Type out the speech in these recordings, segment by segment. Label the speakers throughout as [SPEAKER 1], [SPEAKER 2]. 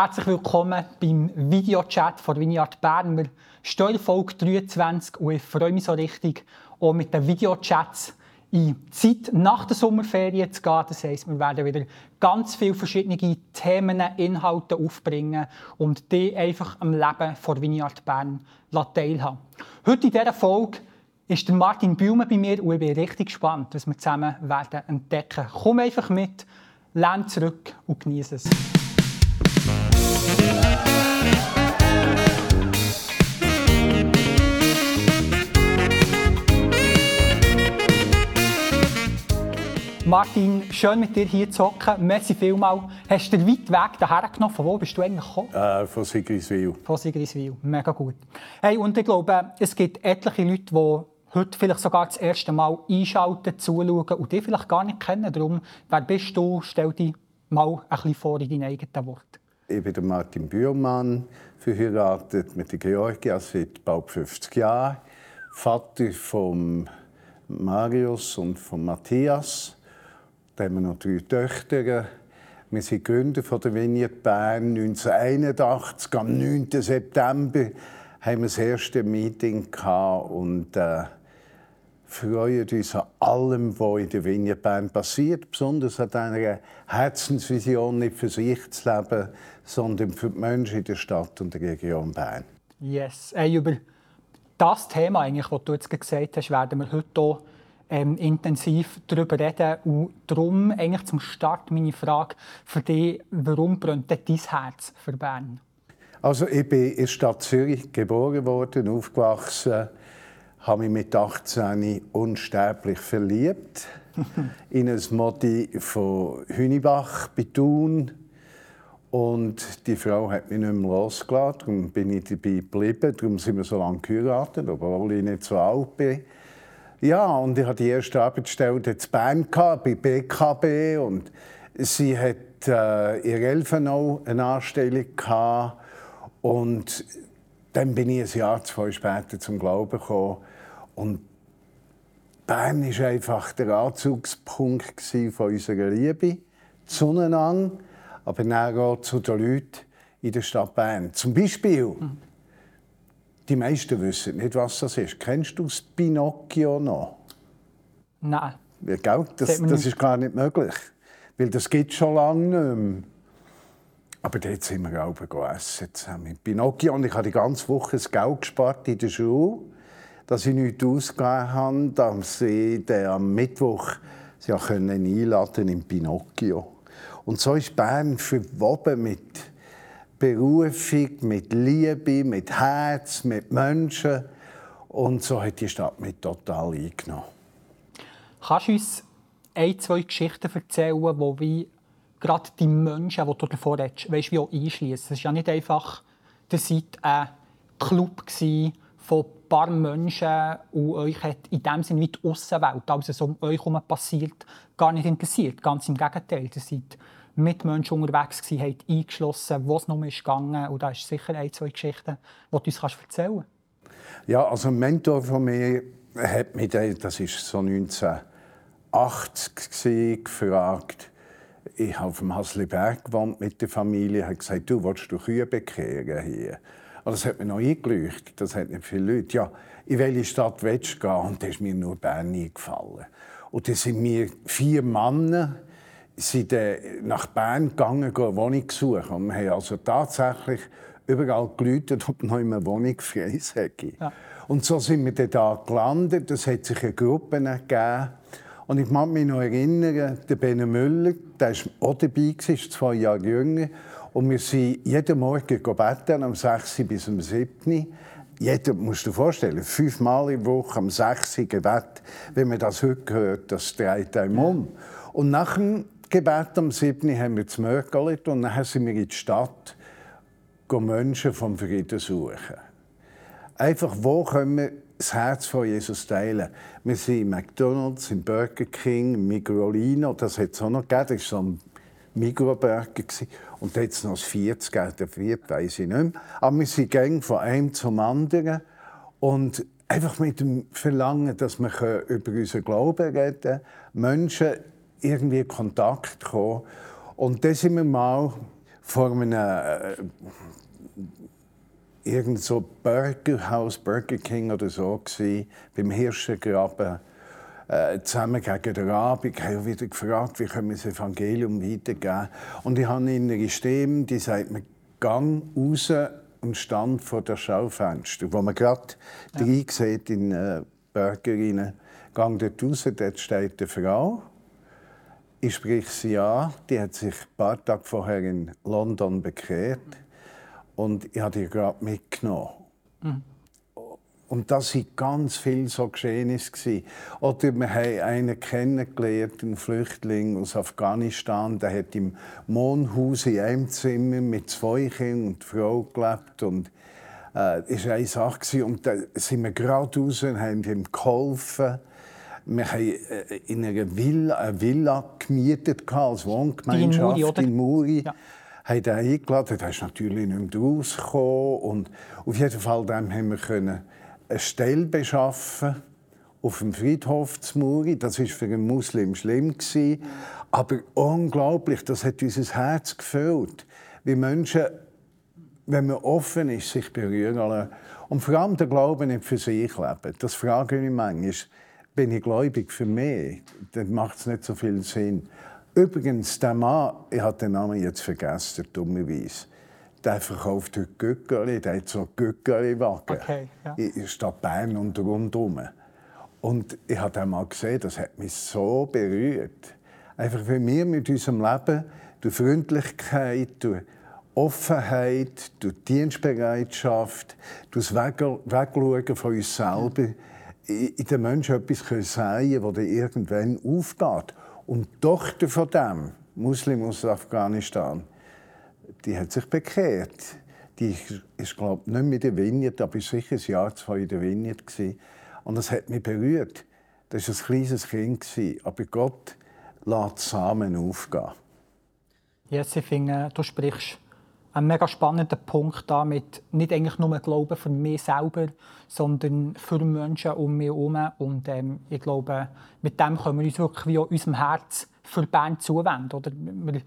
[SPEAKER 1] Herzlich willkommen beim Videochat von Vineyard Bern. Wir stehen Folge 23 und ich freue mich so richtig, auch mit den Videochats in die Zeit nach der Sommerferien zu gehen. Das heisst, wir werden wieder ganz viele verschiedene Themen, Inhalte aufbringen und die einfach am Leben von Vineyard Bern teilhaben. Heute in dieser Folge ist Martin Bühlmann bei mir und ich bin richtig gespannt, was wir zusammen werden entdecken. Komm einfach mit, lehn zurück und genieße es. Martin, schön mit dir hier zu hocken. Merci vielmals. Hast du den weiten Weg daher genommen? Von wo bist du eigentlich gekommen?
[SPEAKER 2] Äh, von Sigriswil.
[SPEAKER 1] Von Sigriswil. Mega gut. Hey, und ich glaube, es gibt etliche Leute, die heute vielleicht sogar das erste Mal einschalten, zuschauen und dich vielleicht gar nicht kennen. Darum, wer bist du? Stell dich mal ein bisschen vor in deinen eigenen Worten.
[SPEAKER 2] Ich bin Martin Bührmann, verheiratet mit der Georgia seit bald 50 Jahren. Vater von Marius und von Matthias. Da haben wir noch drei Töchter. Wir sind Gründer von der Vineyard Bern 1981. Am 9. September haben wir das erste Meeting gehabt und äh, freuen uns an allem, was in der Vineyard Bern passiert, besonders an einer Herzensvision, nicht für sich zu leben, sondern für die Menschen in der Stadt und der Region Bern.
[SPEAKER 1] Yes. Hey, über das Thema, eigentlich, das du jetzt gesagt hast, werden wir heute hier ähm, intensiv darüber reden. Und darum eigentlich zum Start meine Frage für dich, warum brennt dein Herz für Bern?
[SPEAKER 2] Also ich bin in der Stadt Zürich geboren worden, aufgewachsen, habe mich mit 18 unsterblich verliebt in ein Modi von Hünibach bei Thun. Und die Frau hat mich nicht mehr losgelassen, darum bin ich dabei geblieben. Darum sind wir so lange geheiratet, obwohl ich nicht so alt bin. Ja, und ich hatte die erste Arbeitsstelle in Bern, bei BKB. Und sie hat äh, in Elfenau eine Anstellung. Gehabt. Und dann bin ich ein Jahr, zwei später zum Glauben gekommen. Und Bern war einfach der Anzugspunkt von unserer Liebe zueinander, aber auch zu den Leuten in der Stadt Bern. Zum Beispiel, mhm. Die meisten wissen nicht, was das ist. Kennst du das Pinocchio noch?
[SPEAKER 1] Nein.
[SPEAKER 2] Ja, gell? Das, das ist gar nicht möglich, weil das gibt schon lange nicht mehr. Aber dort sind wir auch essen zusammen. Pinocchio und ich habe die ganze Woche das Geld gespart in der Schule dass ich nichts ausgegeben habe, dass sie am Mittwoch sie können einladen in Pinocchio. Und so ist Bern verwoben mit Berufung, mit Liebe, mit Herz, mit Menschen. Und so hat die Stadt mich total eingenommen.
[SPEAKER 1] Kannst du uns ein, zwei Geschichten erzählen, wo wie gerade die Menschen, die du davor redest, weißt, wie auch einschließen? Es war ja nicht einfach, ihr seid ein Club von paar Menschen und euch hat in dem Sinne wie die Aussenwelt, also so um euch herum passiert, gar nicht interessiert. Ganz im Gegenteil, ihr seid mit Menschen unterwegs gewesen, habt eingeschlossen, wo es noch ist gegangen und da ist sicher ein, zwei Geschichten, die du uns kannst erzählen kannst.
[SPEAKER 2] Ja, also ein Mentor von mir hat mich, das war so 1980 gefragt, ich habe auf dem Hasliberg gewohnt mit der Familie, hat gesagt, du willst du Kühe bekehren hier? Und das hat mir noch eingeleuchtet. Das hat nicht viele Leute. Ja, in welche Stadt willst du gehen? Und da ist mir nur Bern eingefallen. Und dann sind wir vier Männer sind nach Bern gegangen, eine Wohnung suchen. Und wir haben also tatsächlich überall geläutet, ob noch eine Wohnung frei sei. Ja. Und so sind wir dann da gelandet. Es hat sich eine Gruppe gegeben. Und ich kann mich noch erinnern, der Bene Müller, der war auch dabei, ist zwei Jahre jünger. Und wir sind jeden Morgen beten, am 6. bis am 7. Jeder, musst du dir vorstellen, fünfmal in der Woche am 6. Gebet. Wenn man das heute hört, das dreht einem um. Und nach dem Gebet am 7. haben wir das Mörgeli und dann sind wir in die Stadt, Menschen vom Frieden suchen. Einfach, wo können wir das Herz von Jesus teilen? Wir sind im McDonalds, im Burger King, im Migrolino, das hat es auch noch gegeben, das ist so ein Mikroberge. Und jetzt noch das vierte, der vierte weiß ich nicht mehr. Aber wir sind gängig von einem zum anderen. Und einfach mit dem Verlangen, dass wir über unseren Glauben reden können, Menschen irgendwie Kontakt kommen. Und dann sind wir mal vor einem äh, irgend so Burgerhaus, Burger King oder so gewesen, beim Hirschengraben äh, zusammen gegen den Abend, haben wieder gefragt, wie können wir das Evangelium weitergeben. Und ich habe eine Stimme, die sagt mir, gang raus und stand vor der Schaufenster, wo man gerade ja. sieht in äh, Burger rein. Gang dort raus, dort steht eine Frau. Ich spreche sie an. Die hat sich ein paar Tage vorher in London bekehrt. Und ich habe die gerade mitgenommen. Mhm. Und das waren ganz viele so Geschehnisse. Oder wir haben einen kennengelernt, einen Flüchtling aus Afghanistan, der hat im Mondhaus in einem Zimmer mit zwei Kindern und Frau gelebt. Und äh, das war eine Sache. Und da sind wir gerade raus und haben ihm geholfen. Wir haben äh, in einer Villa, eine Villa gemietet als Wohngemeinschaft in Muri. In Muri. Ja haben ihn eingeladen. Er ist natürlich nicht mehr rausgekommen. Und auf jeden Fall dem haben wir können eine Stelle beschaffen auf dem Friedhof zu Muri. Das war für einen Muslim schlimm. Gewesen. Aber unglaublich, das hat unser Herz gefüllt. Wie Menschen, wenn man offen ist, sich berühren. Und vor allem der Glaube nicht für sich leben. Das frage ich mich manchmal. Bin ich gläubig für mich? Dann macht es nicht so viel Sinn. Übrigens, der Mann, ich habe den Namen jetzt vergessen, dummerweise der verkauft heute Göckeli, der hat so Göckeli-Wagen okay, ja. in Stadt Bern und rundherum. Und ich habe den mal gesehen, das hat mich so berührt. Einfach, wie wir mit unserem Leben durch Freundlichkeit, durch Offenheit, durch Dienstbereitschaft, durch das Wegschauen von uns selber in den Menschen etwas sagen können, das irgendwann aufgeht. Und die Tochter von dem, Muslim aus Afghanistan, die hat sich bekehrt. Die ist, glaube ich, nicht mit der Vignette, aber sicher ein Jahr, zwei in der Vignette. Und das hat mich berührt. Das war ein kleines Kind, aber Gott lässt Samen aufgehen.
[SPEAKER 1] Ich finde, du sprichst einen mega spannenden Punkt damit nicht eigentlich nur Glauben für mich selber, sondern für Menschen um mich herum. Und ähm, ich glaube, mit dem können wir uns wirklich wie auch unserem Herz für Bern zuwenden. Oder wir,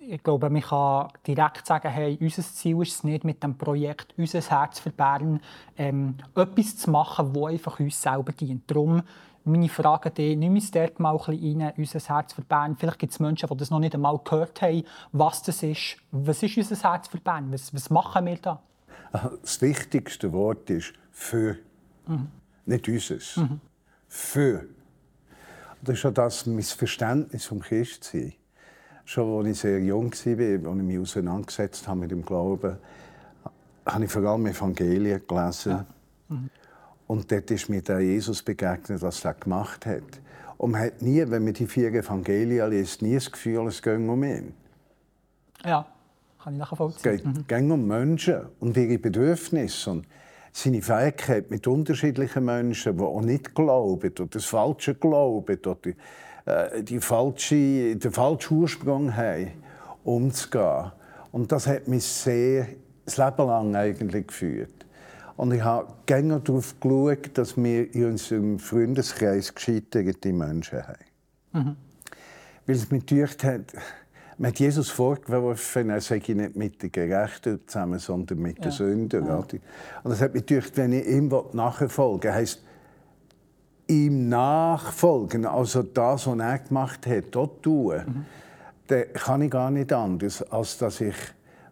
[SPEAKER 1] ich glaube, man kann direkt sagen, hey, unser Ziel ist es nicht, mit dem Projekt «Unser Herz für Bern» ähm, etwas zu machen, das einfach uns selber dient. Darum meine Frage die, nimm uns dort mal ein bisschen rein, «Unser Herz für Bern». Vielleicht gibt es Menschen, die das noch nicht einmal gehört haben, was das ist. Was ist «Unser Herz für Bern»? Was, was machen wir da?
[SPEAKER 2] Das wichtigste Wort ist «für». Mhm. Nicht «unseres». Mhm. «Für». Das ist ja das Missverständnis vom Christsein schon als ich sehr jung war, als ich mich auseinandergesetzt habe mit dem Glauben, habe ich vor allem Evangelien gelesen. Ja. Mhm. Und dort ist mir der Jesus begegnet, was er gemacht hat. Und man hat nie, wenn man die vier Evangelien liest, nie das Gefühl, es geht um ihn.
[SPEAKER 1] Ja, kann ich nachvollziehen.
[SPEAKER 2] Es geht mhm. um Menschen und ihre Bedürfnisse. Und seine Fähigkeit mit unterschiedlichen Menschen, die auch nicht glauben oder das Falsche glauben oder äh, die falsche, den falschen Ursprung haben, umzugehen. Und das hat mich sehr, das Leben lang eigentlich geführt. Und ich habe gerne darauf geschaut, dass wir in unserem Freundeskreis gescheiterte Menschen haben. Mhm. Weil es mir gedacht hat, man hat Jesus vorgeworfen, er sei nicht mit den Gerechten zusammen, sondern mit ja. den Sündern. Ja. Und das hat mich gedacht, wenn ich ihm nachfolge, heisst ihm nachfolgen, also das, was er gemacht hat, dort tun, mhm. dann kann ich gar nicht anders, als dass ich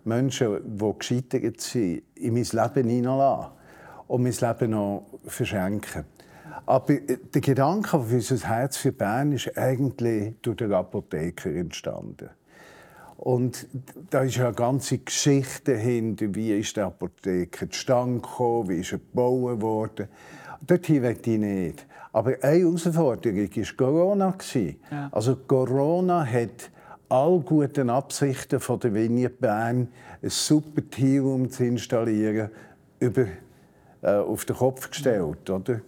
[SPEAKER 2] Menschen, die gescheitert sind, in mein Leben hineinlasse und mein Leben noch verschenke. Aber der Gedanke für unser Herz für Bern ist eigentlich durch den Apotheker entstanden. Und da ist ja eine ganze Geschichte dahinter, wie ist der Apotheker zustande gekommen, wie ist er gebaut worden. Dorthin möchte ich nicht. Aber eine Herausforderung war Corona. Ja. Also Corona hat all guten Absichten von der Vignette Bern, ein super Team zu installieren, über, äh, auf den Kopf gestellt. Oder?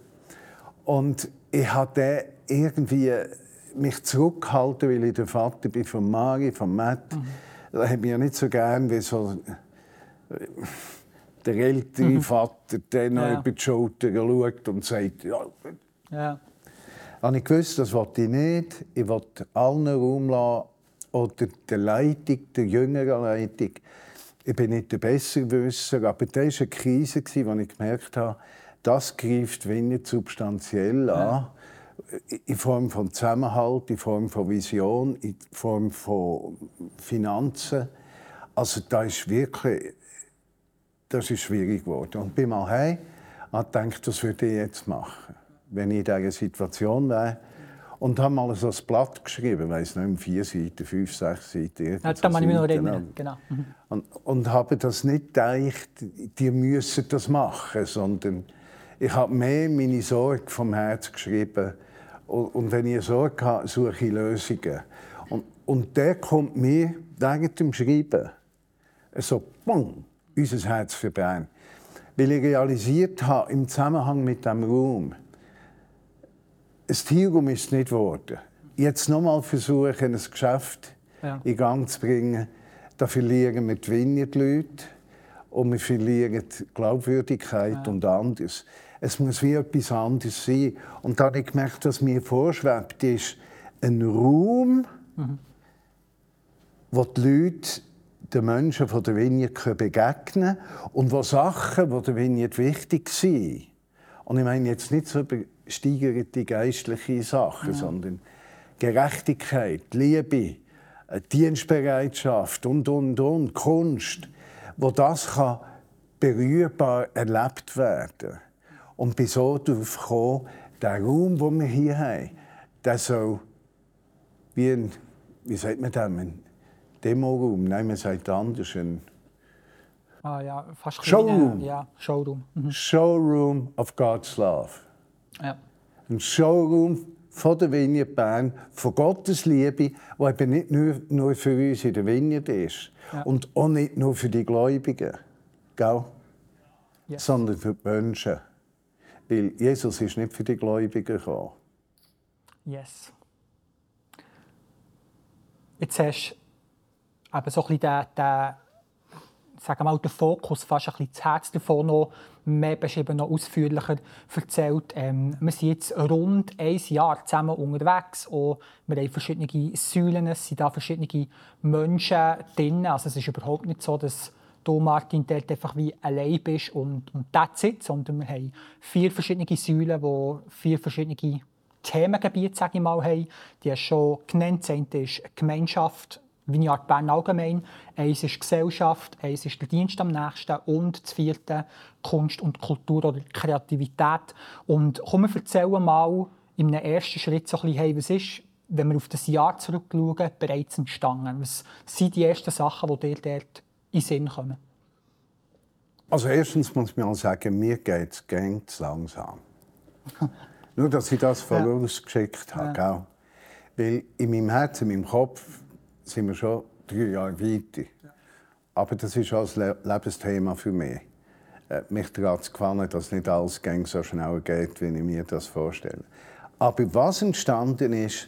[SPEAKER 2] Und ich hatte irgendwie mich zurückgehalten, weil ich der Vater bin von Mari, von Matt. Mhm. Da hat mich ja nicht so gern wie so äh, der ältere mhm. Vater, der noch ja. über die Schulter schaut und sagt, ja, ja. Und ich wusste, das wollte ich nicht. Ich wollte allen Raum lassen, oder der Leitung, der jüngeren Leitung. Ich bin nicht der Besserwisser, aber das war eine Krise, wo ich gemerkt habe, das greift wenig substanziell an. Ja. In Form von Zusammenhalt, in Form von Vision, in Form von Finanzen. Also da ist wirklich, das ist schwierig geworden. Und bin mal heim und gedacht, das würde ich jetzt machen, wenn ich in dieser Situation wäre. Und habe mal so ein Blatt geschrieben, weiß nicht, vier Seiten, fünf, sechs Seiten.
[SPEAKER 1] Ja, da kann ich mich noch erinnern. Genau.
[SPEAKER 2] Mhm. Und, und habe das nicht gedacht, die müssen das machen, sondern ich habe mehr meine Sorge vom Herz geschrieben. Und, wenn ich Sorge habe, suche ich Lösungen. Und, und der kommt mir während dem Schreiben so, bang, unser Herz für Bern. Weil ich realisiert habe, im Zusammenhang mit dem Raum, das Tierraum ist nicht geworden. Jetzt nochmal versuchen, ein Geschäft ja. in Gang zu bringen, da verlieren wir die Vineyard-Leute und wir verlieren die Glaubwürdigkeit ja. und anderes. Es muss wie etwas anderes sein. Und da habe ich gemerkt, was mir vorschwebt, ist ein Raum, mhm. wo die Leute den Menschen von der Vineyard begegnen können und wo Sachen, die der Vineyard wichtig sind. Und ich meine jetzt nicht so übersteigerte geistliche Sachen, ja. sondern Gerechtigkeit, Liebe, äh, Dienstbereitschaft und, und, und, Kunst, wo das kann berührbar erlebt werden Und bin so darauf gekommen, der Raum, den wir hier haben, der soll wie ein, wie sagt man das, Demoraum, nein, man sagt anders, ein
[SPEAKER 1] ah, ja, fast
[SPEAKER 2] Showroom.
[SPEAKER 1] Ja, Showroom.
[SPEAKER 2] Mhm. Showroom of God's Love.
[SPEAKER 1] Ja.
[SPEAKER 2] Ein Showroom von der Vineyard Bern, von Gottes Liebe, die eben nicht nur, nur für uns in der Vineyard ist ja. und auch nicht nur für die Gläubigen, gell? Yes. sondern für die Menschen. Weil Jesus ist nicht für die Gläubigen gekommen.
[SPEAKER 1] Yes. Jetzt hast eben so ein bisschen den, den, sagen wir mal, den Fokus, fast ein bisschen das Herz davon noch mehr beschrieben, noch ausführlicher erzählt. Ähm, wir sind jetzt rund ein Jahr zusammen unterwegs und wir haben verschiedene Säulen, es sind da verschiedene Menschen drin. Also es ist überhaupt nicht so, dass du, Martin, dort einfach wie allein bist und, und that's it, sondern wir haben vier verschiedene Säulen, die vier verschiedene Themengebiete, sage ich mal, haben. Die hast schon genannt. Das ist Gemeinschaft, Vineyard Bern allgemein. Eins ist Gesellschaft, eins ist der Dienst am nächsten und das vierte Kunst und Kultur oder Kreativität. Und komm, wir erzählen mal einem ersten Schritt so ein bisschen, hey, was ist, wenn wir auf das Jahr zurückschauen, bereits entstanden? Was sind die ersten Sachen, die dir dort in den Sinn kommen?
[SPEAKER 2] Also erstens muss ich mal sagen, mir geht es ganz langsam. Nur, dass ich das vorausgeschickt ja. habe. Ja. Weil in meinem Herzen, in meinem Kopf sind wir schon drei Jahre weiter. Aber das ist auch ein Lebensthema für mich. Äh, mich daran zu gefallen, dass nicht alles so schnell geht, wie ich mir das vorstelle. Aber was entstanden ist,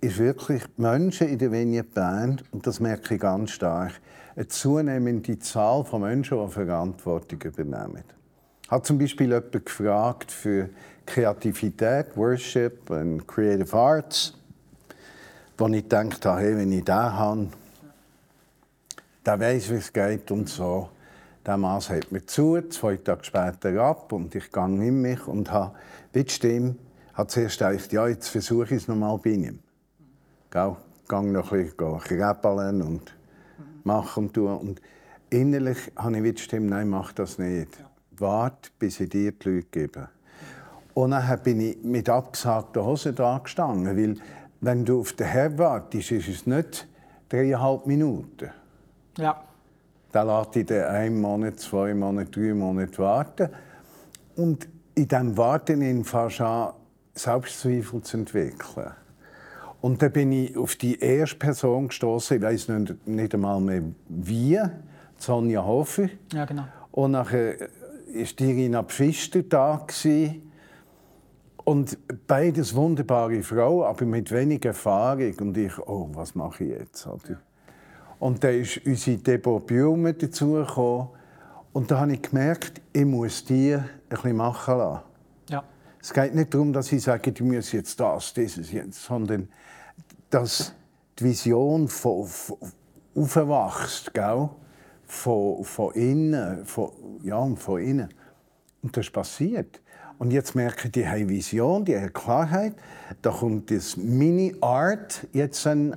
[SPEAKER 2] ist wirklich Menschen in der Vignette Bern, und das merke ich ganz stark, eine zunehmende Zahl von Menschen, die Verantwortung übernehmen. Hat zum Beispiel jemand gefragt für Kreativität, Worship und Creative Arts wo ich gedacht habe, hey, wenn ich den habe, der weiß, wie es geht und so. Der Mann sagt mir zu, zwei Tage später ab und ich gehe in mich und habe, wie die Stimme, hat zuerst gedacht, ja, jetzt versuche ich es nochmal bei ihm. Gell? Gehe noch ein bisschen krebeln und machen und tun. Und innerlich habe ich wie die Stimme, nein, mach das nicht. Warte, bis ich dir die Leute gebe. Und dann bin ich mit abgesagten Hosen da gestanden, weil wenn du auf den Herr wartest, ist es nicht dreieinhalb Minuten.
[SPEAKER 1] Ja.
[SPEAKER 2] Dann lässt ich den einen Monat, zwei Monate, drei Monate warten. Und in diesem Warten in an, Selbstzweifel zu entwickeln. Und dann bin ich auf die erste Person gestoßen. Ich weiß nicht, nicht einmal mehr wie. Sonja Hofer.
[SPEAKER 1] Ja, genau.
[SPEAKER 2] Und nachher war Irina Pfister da. Gewesen. Und beides wunderbare Frau, aber mit wenig Erfahrung. Und ich, oh, was mache ich jetzt? Und dann ist unsere Deborah Blume dazugekommen. Und da habe ich gemerkt, ich muss die ein bisschen machen lassen.
[SPEAKER 1] Ja.
[SPEAKER 2] Es geht nicht darum, dass ich sage, du musst jetzt das, dieses, jetzt, sondern dass die Vision von, von aufwachst, gell? Von, von innen, von, ja, von innen. Und das ist passiert. Und jetzt merke ich, die haben Vision, die haben Klarheit. Da kommt das Mini-Art, jetzt ein,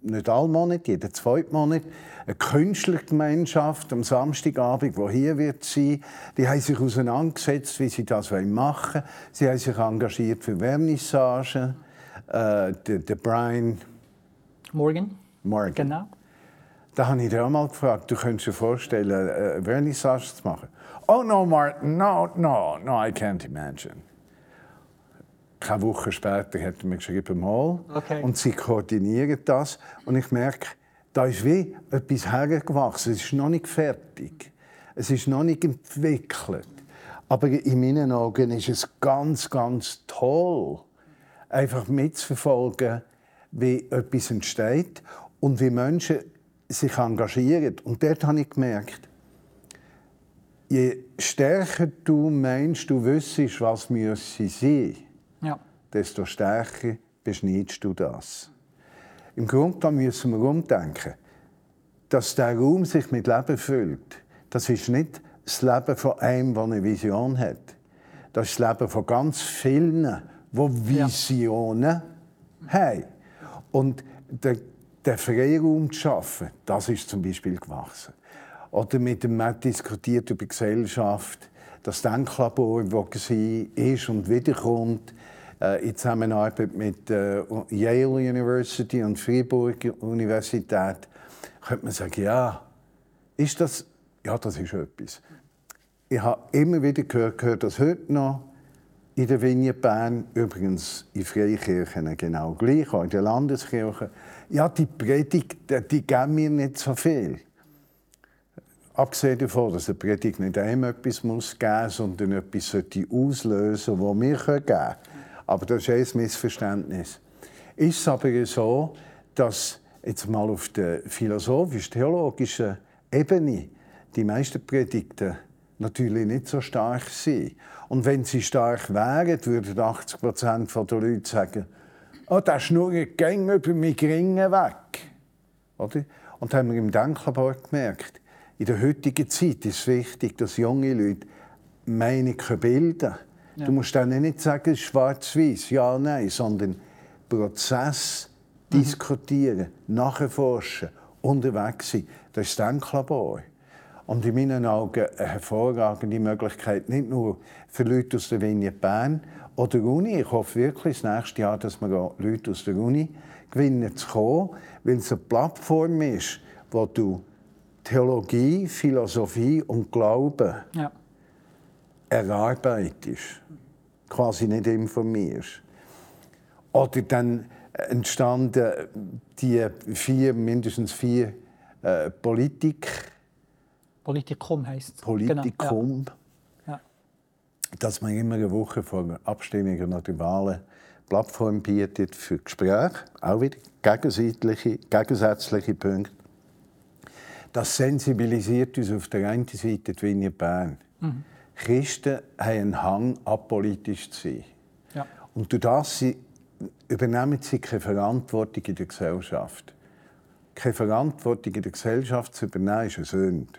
[SPEAKER 2] nicht alle Monate, jeden zweiten Monat, eine Künstlergemeinschaft am Samstagabend, die hier wird sein. Die haben sich auseinandergesetzt, wie sie das machen wollen. Sie haben sich engagiert für Vernissage. Äh, der, der Brian
[SPEAKER 1] Morgan.
[SPEAKER 2] Morgan.
[SPEAKER 1] Genau.
[SPEAKER 2] Da habe ich dir auch mal gefragt, du könntest dir vorstellen, äh, Vernissage zu machen. Oh no, Martin, no, no, no, I can't imagine. Keine Woche später hat er mir geschrieben, mal.
[SPEAKER 1] Okay.
[SPEAKER 2] Und sie koordinieren das. Und ich merke, da ist wie etwas hergewachsen. Es ist noch nicht fertig. Es ist noch nicht entwickelt. Aber in meinen Augen ist es ganz, ganz toll, einfach mitzuverfolgen, wie etwas entsteht und wie Menschen sich engagieren. Und dort habe ich gemerkt, je stärker du meinst, du wüsstest, was müsse sein,
[SPEAKER 1] Ja.
[SPEAKER 2] desto stärker beschneidest du das. Im Grunde müssen wir umdenken, dass der Raum sich mit Leben füllt. Das ist nicht das Leben von einem, der eine Vision hat. Das ist das Leben von ganz vielen, die Visionen haben. Und den, den Freiraum zu schaffen, das ist zum Beispiel gewachsen. Oder mit dem Matt diskutiert über Gesellschaft, das Denklabor, das war ist und wiederkommt, äh, in Zusammenarbeit mit äh, Yale University und Freiburg Universität, könnte man sagen, ja, ist das, ja, das ist etwas. Ich habe immer wieder gehört, gehört das heute noch in der Bern, übrigens in Freikirchen genau gleich, auch in der Landeskirche. Ja, die Predigt, die geben mir nicht so viel. Abgesehen davon, dass eine Predigt nicht einem etwas muss geben muss, sondern etwas sollte auslösen was wir geben können. Aber das ist ein Missverständnis. Ist es aber so, dass jetzt mal auf der philosophisch-theologischen Ebene die meisten Predigten natürlich nicht so stark sind. Und wenn sie stark wären, würden 80 Prozent der Leute sagen, oh, der schnurrt gäng über mich Ringen weg. Oder? Und haben wir im Denklabor gemerkt, in der heutigen Zeit ist es wichtig, dass junge Leute Meinung bilden können. Ja. Du musst dann nicht sagen, schwarz-weiß, ja, nein, sondern Prozess mhm. diskutieren, nachforschen, unterwegs sein. Das ist das Denklabor. Und in meinen Augen eine hervorragende Möglichkeit, nicht nur für Leute aus der Vignette Bern oder der Uni. Ich hoffe wirklich das nächste Jahr, dass wir Leute aus der Uni gewinnen zu kommen, weil es eine Plattform ist, wo du Theologie, Philosophie und Glauben
[SPEAKER 1] ja.
[SPEAKER 2] erarbeitest, quasi nicht informierst. Oder dann entstanden die vier, mindestens vier äh, Politik.
[SPEAKER 1] Politikum heisst es.
[SPEAKER 2] Politikum.
[SPEAKER 1] Genau. Ja. Ja.
[SPEAKER 2] Dass man immer eine Woche vor Abstimmungen oder Wahlen Plattform bietet für Gespräche, auch wieder gegensätzliche, gegensätzliche Punkte. Das sensibilisiert uns auf der einen Seite die Vignette Bern. Mhm. Christen haben einen Hang, apolitisch zu sein.
[SPEAKER 1] Ja.
[SPEAKER 2] Und durch das sie, übernehmen sie keine Verantwortung in der Gesellschaft. Keine Verantwortung in der Gesellschaft zu übernehmen, ist eine Sünde.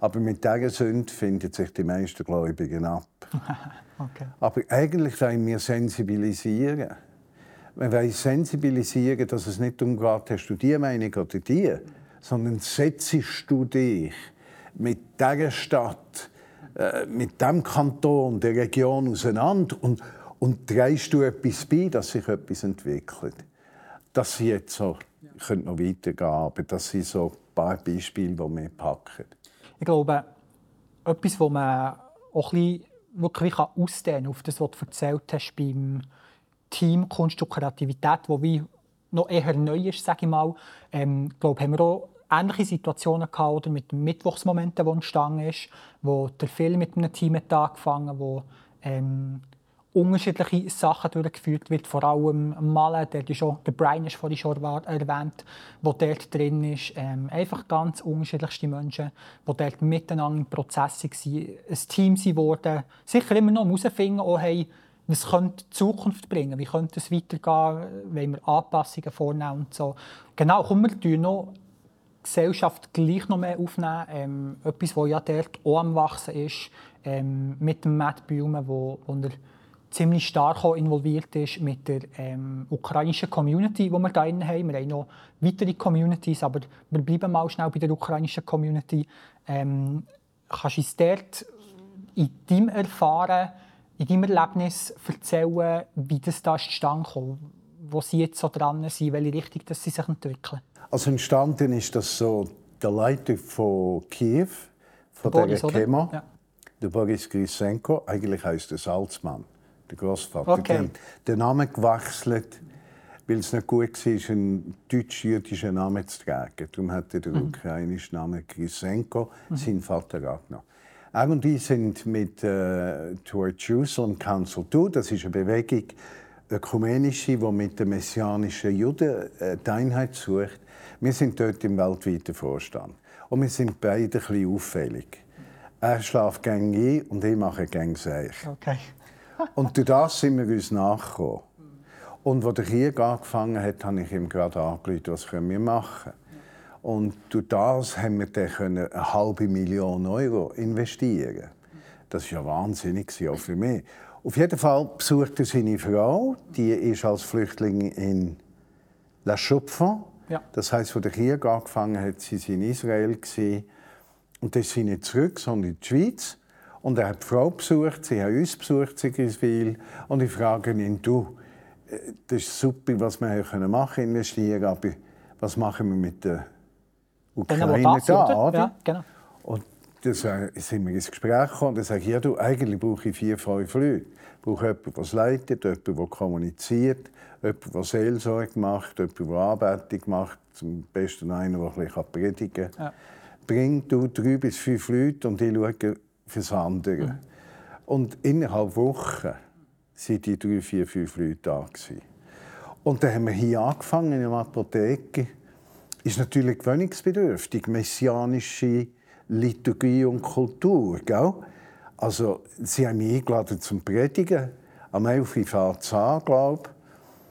[SPEAKER 2] Aber mit dieser Sünde finden sich die meisten Gläubigen ab.
[SPEAKER 1] okay.
[SPEAKER 2] Aber eigentlich wollen wir sensibilisieren. Wir wollen sensibilisieren, dass es nicht darum geht, hast du die Meinung oder die, sondern setzt du dich mit dieser Stadt, äh, mit dem Kanton, der Region auseinander und, und trägst du etwas bei, dass sich etwas entwickelt. Das sind jetzt so, ich könnte noch weitergehen, aber das sind so ein paar Beispiele, die wir packen.
[SPEAKER 1] Ich glaube, etwas, was man auch ein wirklich ausdehnen kann, auf das, was du erzählt hast beim Team Kunst und Kreativität, wo wie noch eher neu ist, sage ich mal. Ähm, glaube, haben wir auch ähnliche Situationen gehabt, oder mit dem Mittwochsmoment, der entstanden ist, wo der Film mit einem Team hat angefangen wo ähm, unterschiedliche Sachen durchgeführt wird, vor allem Malen, der, ist schon, der Brian ist vorhin schon erwähnt, der dort drin ist. Ähm, einfach ganz unterschiedlichste Menschen, die dort miteinander im Prozess waren, ein Team geworden, sicher immer noch herausfinden, auch, hey, was könnte die Zukunft bringen, wie könnte es weitergehen, wenn wir Anpassungen vornehmen und so. Genau, kommen wir noch Gesellschaft gleich noch mehr aufnehmen. Ähm, etwas, das ja dort auch am Wachsen ist, ähm, mit dem Matt Bühlmann, wo, wo er ziemlich stark involviert ist mit der ähm, ukrainischen Community, die wir hier haben. Wir haben noch weitere Communities, aber wir bleiben mal schnell bei der ukrainischen Community. Ähm, kannst du uns dort in deinem Erfahren, in deinem Erlebnis erzählen, wie das da zustande kam, wo sie jetzt so dran sind, welche Richtung dass sie sich entwickeln?
[SPEAKER 2] Also entstanden ist das so der Leiter von Kiew, von der Boris, Kema, ja. der Boris Grisenko, eigentlich heißt er Salzmann der Großvater.
[SPEAKER 1] Okay.
[SPEAKER 2] Den Namen gewechselt, weil es nicht gut war, einen deutsch-jüdischen Namen zu tragen. Darum hat er den mhm. ukrainischen Namen Grisenko, mhm. sein Vater, angenommen. Er und ich sind mit äh, Toward Jerusalem Council to, das ist eine Bewegung, ökumenische, die mit den messianischen Juden äh, die Einheit sucht. Wir sind dort im weltweiten Vorstand. Und wir sind beide ein bisschen auffällig. Er schläft gängig ein und ich mache gängig
[SPEAKER 1] Okay.
[SPEAKER 2] Und durch das sind wir uns nachgekommen. Und als der Krieg angefangen hat, habe ich ihm gerade angerufen, was können wir machen Und durch das haben wir dann eine halbe Million Euro investieren. Das war ja wahnsinnig, auch für mich. Auf jeden Fall besuchte seine Frau, die ist als Flüchtling in La Chaux-de-Fonds.
[SPEAKER 1] Ja.
[SPEAKER 2] Das heißt, als der Krieg angefangen hat, sie in Israel und dann ist sie nicht zurück, sondern in die Schweiz. Und er hat die Frau besucht, sie haben uns besucht, Sigriswil. Und ich frage ihn, du, äh, das ist super, was wir machen können, investieren, aber was machen wir mit der Ukraine
[SPEAKER 1] da, oder? Ja, genau.
[SPEAKER 2] Und dann sind wir ins Gespräch gekommen und dann sage ich, ja, du, eigentlich brauche ich vier, fünf Leute. Ich brauche jemanden, der leitet, jemanden, der kommuniziert, jemanden, der Seelsorge macht, jemanden, der Anbetung macht, zum besten einer, der ein bisschen predigen kann. Ja. Bring du drei bis fünf Leute und ich schaue, fürs andere. Mhm. Und innerhalb Wochen waren die drei, vier, fünf Leute da. Gewesen. Und dann haben wir hier angefangen in der Apotheke. Ist natürlich gewöhnungsbedürftig, messianische Liturgie und Kultur. Gell? Also, sie haben mich eingeladen zum Predigen. Am 11 Uhr es an, glaube ich.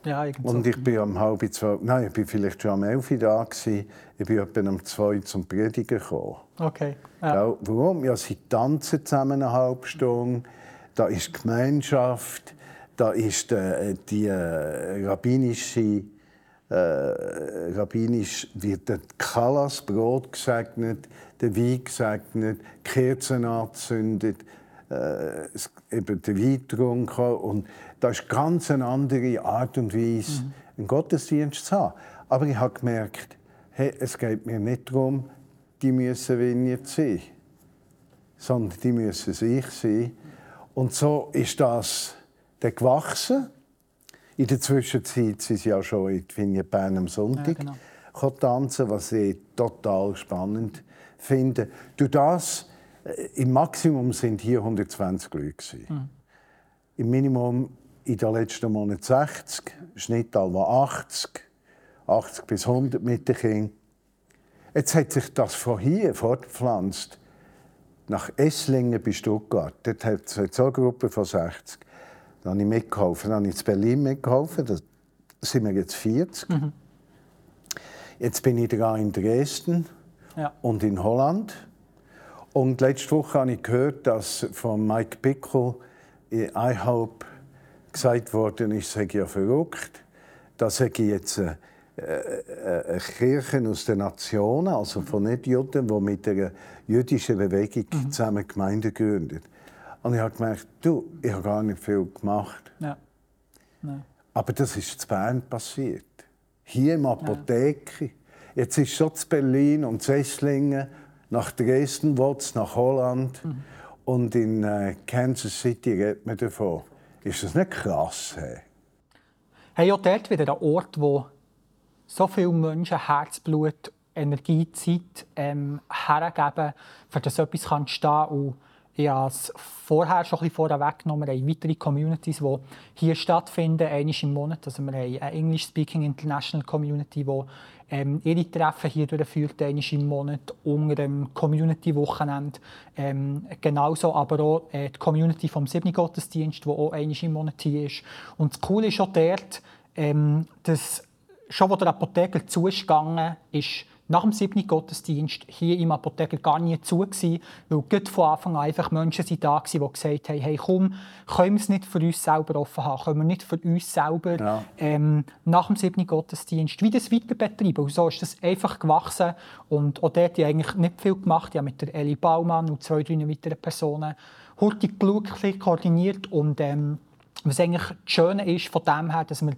[SPEAKER 1] Ja,
[SPEAKER 2] und ich bin um halb zwölf, nein, ich bin vielleicht schon am elf da gewesen. Ich bin etwa um zwei zum Predigen gekommen.
[SPEAKER 1] Okay.
[SPEAKER 2] Ja. Warum? Ja, sie tanzen zusammen eine halbe Stunde. Da ist Gemeinschaft. Da ist äh, die äh, rabbinische äh, rabbinisch wird der Kalas Brot gesegnet, der Wein gesegnet, Kerzen angezündet, äh, eben den Wein getrunken und das ist ganz eine andere Art und Weise, mhm. einen Gottesdienst zu haben. Aber ich habe gemerkt, hey, es geht mir nicht darum, die müssen Vineyard sein, sondern die müssen sich sein. Und so ist das dann gewachsen. In der Zwischenzeit sind sie ja schon in Bern am Sonntag ja, genau. tanzen, was ich total spannend finde. Durch das, äh, im Maximum sind hier 120 Leute. Mhm. Im Minimum in den letzten Monaten 60, Schnitt war 80, 80 bis 100 mit den Kindern. Jetzt hat sich das von hier fortgepflanzt nach Esslingen bei Stuttgart. Dort hat es so eine Gruppe von 60. Da habe ich mitgeholfen. Dann habe ich in Berlin mitgeholfen. Da sind wir jetzt 40. Mhm. Jetzt bin ich dran in Dresden ja. und in Holland. Und letzte Woche habe ich gehört, dass von Mike Pickel I Hope gesagt worden ist, sei ja verrückt. Das sei jetzt eine, eine Kirche aus den Nationen, also von Nichtjuden, die mit der jüdischen Bewegung mhm. zusammen Gemeinden gründet. Und ich habe gemerkt, du, ich habe gar nicht viel gemacht.
[SPEAKER 1] Ja. Nein.
[SPEAKER 2] Aber das ist in Bern passiert. Hier im Apotheke. Jetzt ist es schon zu Berlin und zu Esslingen, nach Dresden, nach Holland. Mhm. Und in äh, Kansas City redet man davon. Ist das nicht krass? Hey?
[SPEAKER 1] Hey, auch dort wieder ein Ort, wo so viele Menschen Herzblut, Energie, Zeit ähm, hergeben, für das etwas kann stehen und ich habe es vorher schon ein bisschen vorweggenommen. Wir haben weitere Communities, die hier stattfinden, einmal im Monat. Also wir haben eine English Speaking International Community, die ähm, ihre Treffen hier durchführt, einmal im Monat, unter dem Community-Wochenende. Ähm, genauso aber auch äh, die Community vom 7. Gottesdienst, die auch einmal im Monat hier ist. Und das Coole ist auch dort, ähm, dass schon, wo der Apotheker zugegangen ist, nach dem siebten Gottesdienst hier im Apotheker gar nie zu gewesen, weil gut von Anfang an einfach Menschen sind da waren, die gesagt haben, hey komm, können wir es nicht für uns selber offen haben, können wir nicht für uns selber ja. ähm, nach dem siebten Gottesdienst wie das weiter betreiben. Und so ist das einfach gewachsen und auch dort habe ich eigentlich nicht viel gemacht. Ich habe mit der Eli Baumann und zwei, drei weiteren Personen hurtig geschaut, koordiniert und ähm, was eigentlich das Schöne ist von dem her, dass wir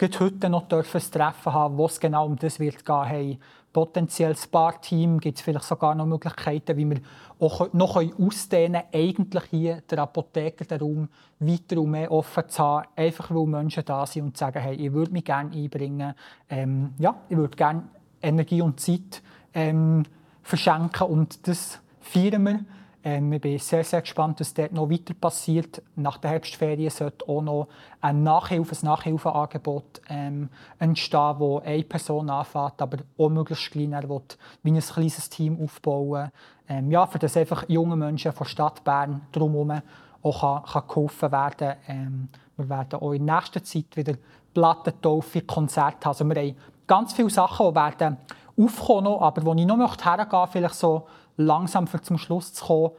[SPEAKER 1] heute noch ein Treffen haben, wo es genau um das wird gehen. Hey, potenzielles Paar-Team gibt es vielleicht sogar noch Möglichkeiten, wie wir auch noch ausdehnen können, eigentlich hier der Apotheker den Raum weiter und mehr offen zu haben, einfach weil Menschen da sind und sagen, hey, ich würde mich gerne einbringen, ähm, ja, ich würde gerne Energie und Zeit ähm, verschenken und das feiern wir. Ähm, ich bin sehr, sehr gespannt, was dort noch weiter passiert. Nach der Herbstferien sollte auch noch ein Nachhilfe, Nachhilfeangebot ähm, entstehen, wo eine Person anfängt, aber auch möglichst klein. Er will wie ein kleines Team aufbauen. Ähm, ja, für das einfach junge Menschen von Stadt Bern drumherum auch kann, kann geholfen werden ähm, Wir werden auch in nächster Zeit wieder Plattentaufe, Konzerte haben. Also wir haben ganz viele Sachen, die werden aufkommen, aber wo ich noch hergehen möchte, vielleicht so langsam zum Schluss zu kommen,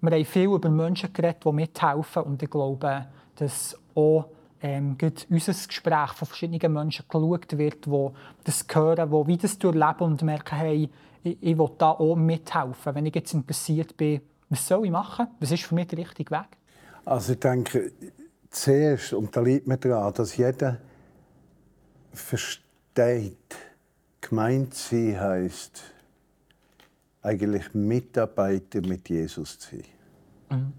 [SPEAKER 1] wir haben viel über Menschen geredet, die mithelfen und ich glaube, dass auch ähm, unser Gespräch von verschiedenen Menschen geschaut wird, die das hören, die wie das durchleben und merken, hey, ich, ich will da auch mithelfen. Wenn ich jetzt interessiert bin, was soll ich machen? Was ist für mich der richtige Weg?
[SPEAKER 2] Also ich denke, zuerst, und da liegt mir daran, dass jeder versteht, gemeint sein heisst, eigentlich Mitarbeiter mit Jesus zu sein. Mhm.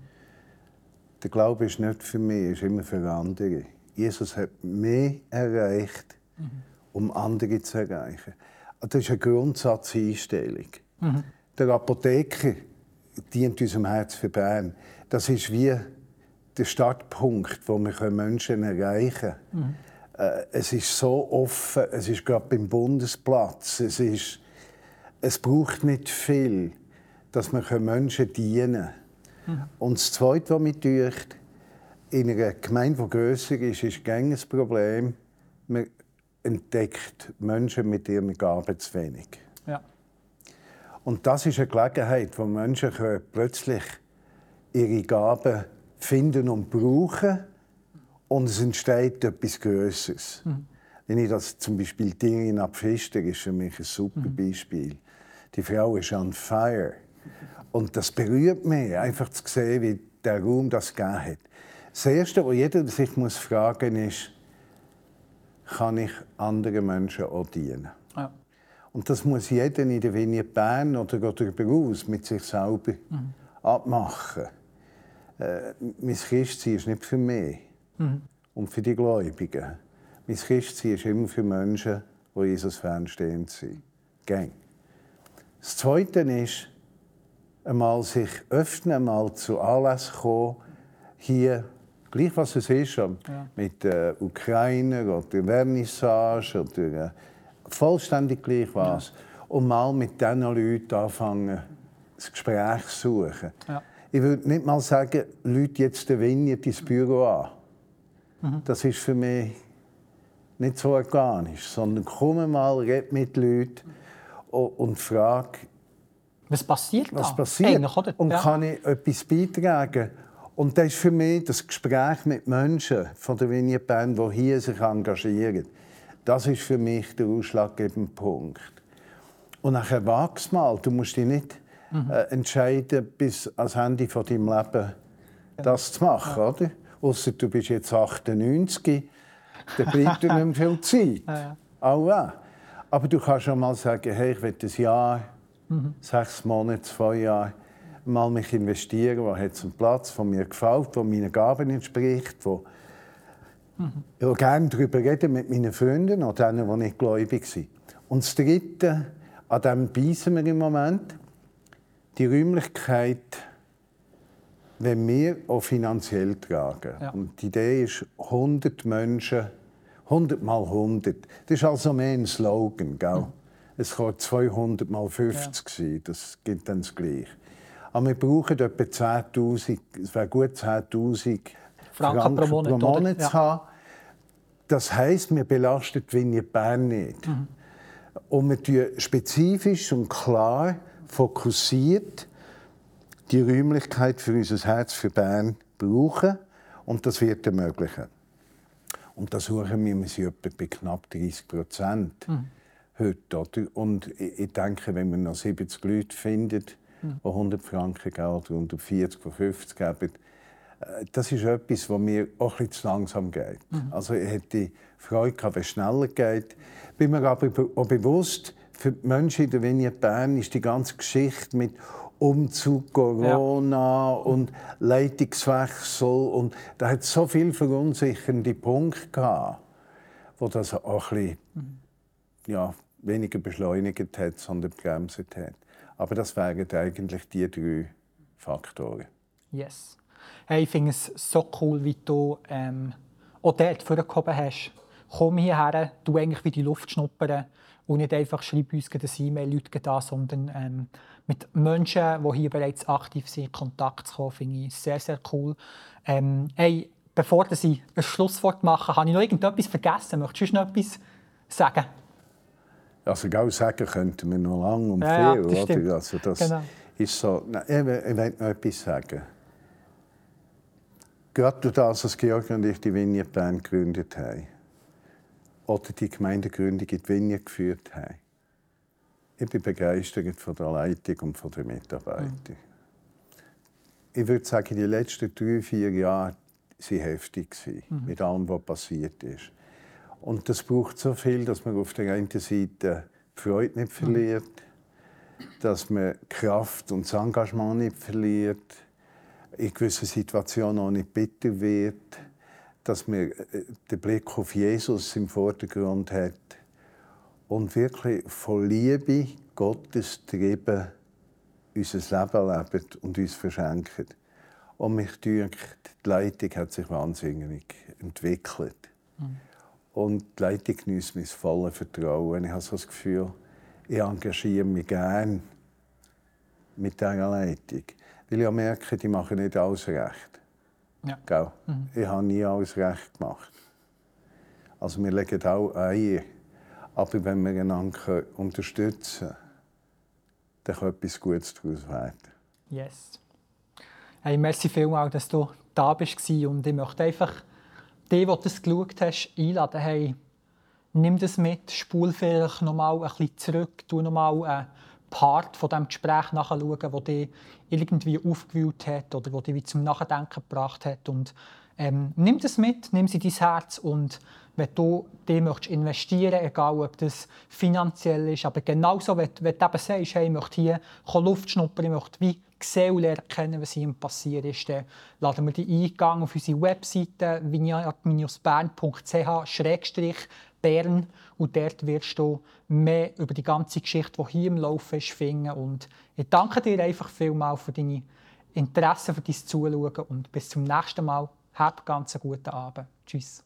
[SPEAKER 2] Der Glaube ist nicht für mich, ist immer für andere. Jesus hat mich erreicht, mhm. um andere zu erreichen. Das ist eine Grundsatzeinstellung. Mhm. Der Apotheker dient unserem Herz für Bern. Das ist wie der Startpunkt, wo wir Menschen erreichen können. Mhm. Äh, es ist so offen, es ist gerade beim Bundesplatz, es ist es braucht nicht viel, dass man Menschen dienen kann. Und das Zweite, was mich tut, in einer Gemeinde, die grösser ist, ist ein das Problem, man entdeckt Menschen mit ihren Gaben zu wenig. Ja. Und das ist eine Gelegenheit, wo Menschen plötzlich ihre Gaben finden und brauchen und es entsteht etwas Größeres. Mhm. Wenn ich das zum Beispiel Dinge ab Pfister ist für mich ein super mhm. Die Frau ist on fire. Und das berührt mich, einfach zu sehen, wie der Raum das gegeben hat. Das Erste, was jeder sich muss fragen muss, ist, kann ich anderen Menschen auch dienen? Ja. Und das muss jeder in der Vinie Bern oder darüber hinaus mit sich selber mhm. abmachen. Äh, mein Christsein ist nicht für mich mhm. und für die Gläubigen. Mein Christsein ist immer für Menschen, die Jesus fernstehend sind. Gang. Das Zweite ist, einmal sich öffnen, mal zu Anlass kommen, hier, gleich was es ist, ja. mit äh, Ukrainer oder Vernissage oder äh, vollständig gleich was, ja. und mal mit diesen Leuten anfangen, das Gespräch zu suchen. Ja. Ich würde nicht mal sagen, Leute jetzt den Vignette ins Büro an. Mhm. Das ist für mich nicht so organisch, sondern komm mal, red mit Leuten und frage,
[SPEAKER 1] was passiert
[SPEAKER 2] was passiert und ja. kann ich etwas beitragen? Und das ist für mich das Gespräch mit Menschen von der Vignette Bern, die hier sich engagieren. Das ist für mich der ausschlaggebende Punkt. Und nachher wachs mal. Du musst dich nicht mhm. äh, entscheiden, bis ans Ende von deinem Leben das zu machen, ja. oder? Ausser du bist jetzt 98, dann bleibt dir nicht mehr viel Zeit. Ja, ja. Auch. Aber du kannst schon mal sagen, hey, ich will ein Jahr, mhm. sechs Monate, zwei Jahre, mal mich investieren, wo hat einen Platz, der mir gefällt, der meinen Gaben entspricht, wo mhm. ich gerne darüber reden mit meinen Freunden oder denen, die nicht gläubig sind. Und das Dritte, an dem beißen wir im Moment, die Räumlichkeit wenn wir auch finanziell tragen. Ja. Und die Idee ist 100 Menschen, 100 mal 100. Das ist also mehr ein Slogan, gell? Mhm. Es kann 200 mal 50 ja. sein, das gibt dann das Gleiche. Aber wir brauchen etwa 10'000, es wäre gut 10'000 Franken, Franken, pro Monat, pro Monat zu haben. Das heisst, wir belasten Vignette Bern nicht. Mhm. Und wir spezifisch und klar fokussiert die Räumlichkeit für unser Herz für Bern brauchen und das wird ermöglichen. Und da suchen wir, sind etwa bei knapp 30 Prozent mhm. heute. Oder? Und ich denke, wenn wir noch 70 Leute finden, mhm. die 100 Franken oder 140 von 50 geben, äh, das ist etwas, was mir auch ein zu langsam geht. Mhm. Also ich hätte Freude gehabt, wenn es schneller geht. Bin mir aber auch bewusst, für die Menschen in der Vignette Bern ist die ganze Geschichte mit Umzug, Corona ja. und Leitungswechsel und da hat so viele verunsichernde Punkte gehabt, wo das auch ein bisschen, mhm. ja, weniger beschleunigt hat, sondern bremst hat. Aber das wären eigentlich die drei Faktoren.
[SPEAKER 1] Yes. Hey, ich finde es so cool, wie du ähm, auch dort vorgekommen hast. Komm hierher, du eigentlich wie die Luft schnuppern und nicht einfach schreib uns ein E-Mail, Leute da, sondern ähm, mit Menschen, die hier bereits aktiv sind, in Kontakt zu kommen, finde ich sehr, sehr cool. Ähm, hey, bevor ich ein Schlusswort mache, habe ich noch irgendetwas vergessen? Möchtest du noch etwas sagen?
[SPEAKER 2] Also, genau sagen könnten wir noch lange und ja, viel. Ja, das oder? Also, das genau. ist so. Nein, ich, ich will noch etwas sagen. Gerade das, was Georg und ich die Vignette Bern gegründet haben, oder die Gemeindegründung in die Vigne geführt haben. Ich bin begeistert von der Leitung und von den Mitarbeitern. Mhm. Ich würde sagen, die letzten drei, vier Jahre waren heftig, mhm. mit allem, was passiert ist. Und das braucht so viel, dass man auf der einen Seite die Freude nicht verliert, mhm. dass man Kraft und das Engagement nicht verliert, in gewissen Situationen auch nicht bitter wird dass man äh, den Blick auf Jesus im Vordergrund hat und wirklich von Liebe Gottes trieben unser Leben leben und uns verschenken. Und mich denkt, die Leitung hat sich wahnsinnig entwickelt. Mhm. Und die Leitung genießt mein volles Vertrauen. Ich habe so das Gefühl, ich engagiere mich gerne mit dieser Leitung. Weil ich merke, die machen nicht alles recht. Ja. Mhm. Ich habe nie alles recht gemacht. Also wir legen auch ein. Aber wenn wir einander unterstützen können, dann kann etwas Gutes daraus werden.
[SPEAKER 1] Yes. Hey, merci vielmals, dass du da bist und ich möchte einfach die, die das geschaut hast, einladen. Hey, nimm das mit, spul vielleicht noch mal ein bisschen zurück, tu noch mal einen Part von dem Gespräch nachschauen, der dich irgendwie aufgewühlt hat oder der dich zum Nachdenken gebracht hat. Und ähm, nimm das mit, nimm sie in dein Herz und wenn du dich möchtest egal ob das finanziell ist, aber genauso, wenn, wenn du eben sagst, hey, ich möchte hier Luft schnuppern, ich möchte wie sehen und lernen kennen, was ihm passiert ist, dann laden wir dich Eingang auf unsere Webseite vignard-bern und dort wirst du mehr über die ganze Geschichte, die hier im Laufen ist, finden. Und ich danke dir einfach vielmals für deine Interesse, für dein Zuschauen und bis zum nächsten Mal. Hab ganz einen guten Abend. Tschüss.